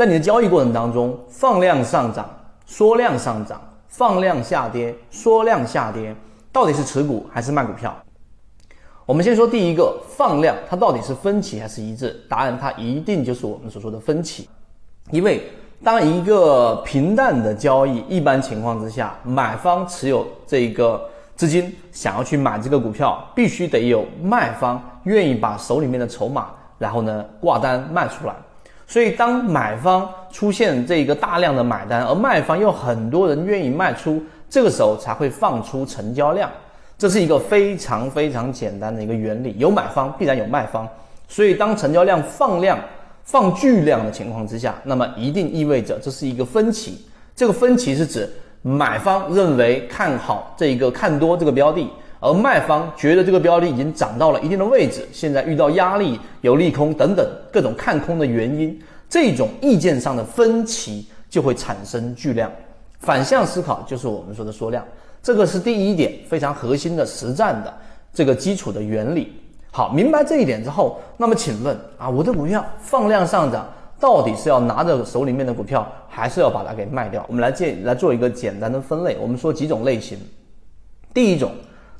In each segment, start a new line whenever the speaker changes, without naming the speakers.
在你的交易过程当中，放量上涨、缩量上涨、放量下跌、缩量下跌，到底是持股还是卖股票？我们先说第一个，放量它到底是分歧还是一致？答案它一定就是我们所说的分歧，因为当一个平淡的交易，一般情况之下，买方持有这个资金想要去买这个股票，必须得有卖方愿意把手里面的筹码，然后呢挂单卖出来。所以当买方出现这一个大量的买单，而卖方又很多人愿意卖出，这个时候才会放出成交量。这是一个非常非常简单的一个原理，有买方必然有卖方，所以当成交量放量、放巨量的情况之下，那么一定意味着这是一个分歧。这个分歧是指买方认为看好这一个看多这个标的，而卖方觉得这个标的已经涨到了一定的位置，现在遇到压力、有利空等等各种看空的原因，这种意见上的分歧就会产生巨量。反向思考就是我们说的缩量。这个是第一点，非常核心的实战的这个基础的原理。好，明白这一点之后，那么请问啊，我的股票放量上涨，到底是要拿着手里面的股票，还是要把它给卖掉？我们来建来做一个简单的分类。我们说几种类型。第一种，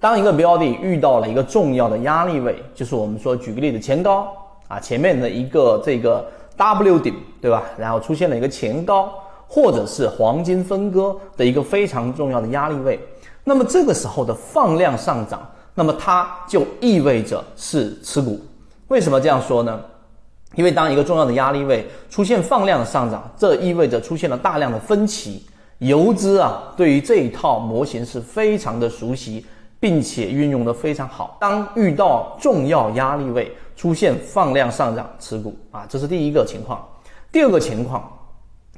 当一个标的遇到了一个重要的压力位，就是我们说举个例子，前高啊，前面的一个这个 W 顶，对吧？然后出现了一个前高。或者是黄金分割的一个非常重要的压力位，那么这个时候的放量上涨，那么它就意味着是持股。为什么这样说呢？因为当一个重要的压力位出现放量的上涨，这意味着出现了大量的分歧。游资啊，对于这一套模型是非常的熟悉，并且运用的非常好。当遇到重要压力位出现放量上涨，持股啊，这是第一个情况。第二个情况。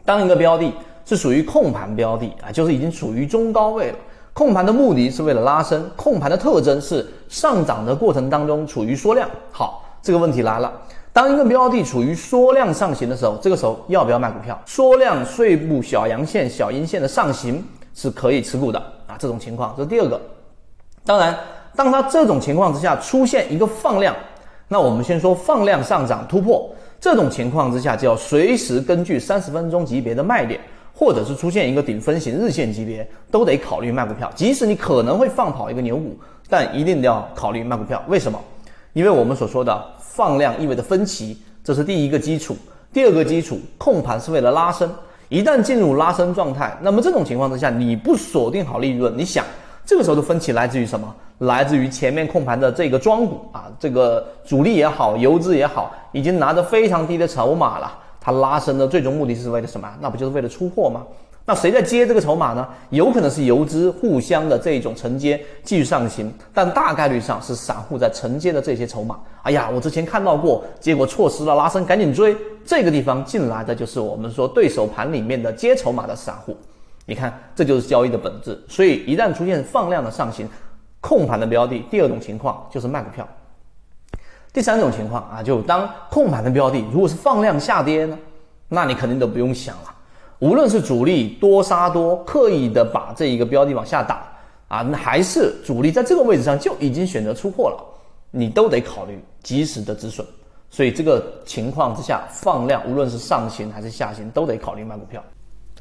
当一个标的是属于控盘标的啊，就是已经处于中高位了。控盘的目的是为了拉升，控盘的特征是上涨的过程当中处于缩量。好，这个问题来了，当一个标的处于缩量上行的时候，这个时候要不要卖股票？缩量碎步小阳线、小阴线的上行是可以持股的啊，这种情况这是第二个。当然，当它这种情况之下出现一个放量，那我们先说放量上涨突破。这种情况之下，就要随时根据三十分钟级别的卖点，或者是出现一个顶分型日线级别，都得考虑卖股票。即使你可能会放跑一个牛股，但一定要考虑卖股票。为什么？因为我们所说的放量意味着分歧，这是第一个基础。第二个基础，控盘是为了拉升，一旦进入拉升状态，那么这种情况之下，你不锁定好利润，你想这个时候的分歧来自于什么？来自于前面控盘的这个庄股啊，这个主力也好，游资也好，已经拿着非常低的筹码了。它拉升的最终目的是为了什么？那不就是为了出货吗？那谁在接这个筹码呢？有可能是游资互相的这种承接继续上行，但大概率上是散户在承接的这些筹码。哎呀，我之前看到过，结果错失了拉升，赶紧追。这个地方进来的就是我们说对手盘里面的接筹码的散户。你看，这就是交易的本质。所以一旦出现放量的上行，控盘的标的，第二种情况就是卖股票。第三种情况啊，就当控盘的标的如果是放量下跌呢，那你肯定都不用想了。无论是主力多杀多，刻意的把这一个标的往下打啊，那还是主力在这个位置上就已经选择出货了，你都得考虑及时的止损。所以这个情况之下，放量无论是上行还是下行，都得考虑卖股票。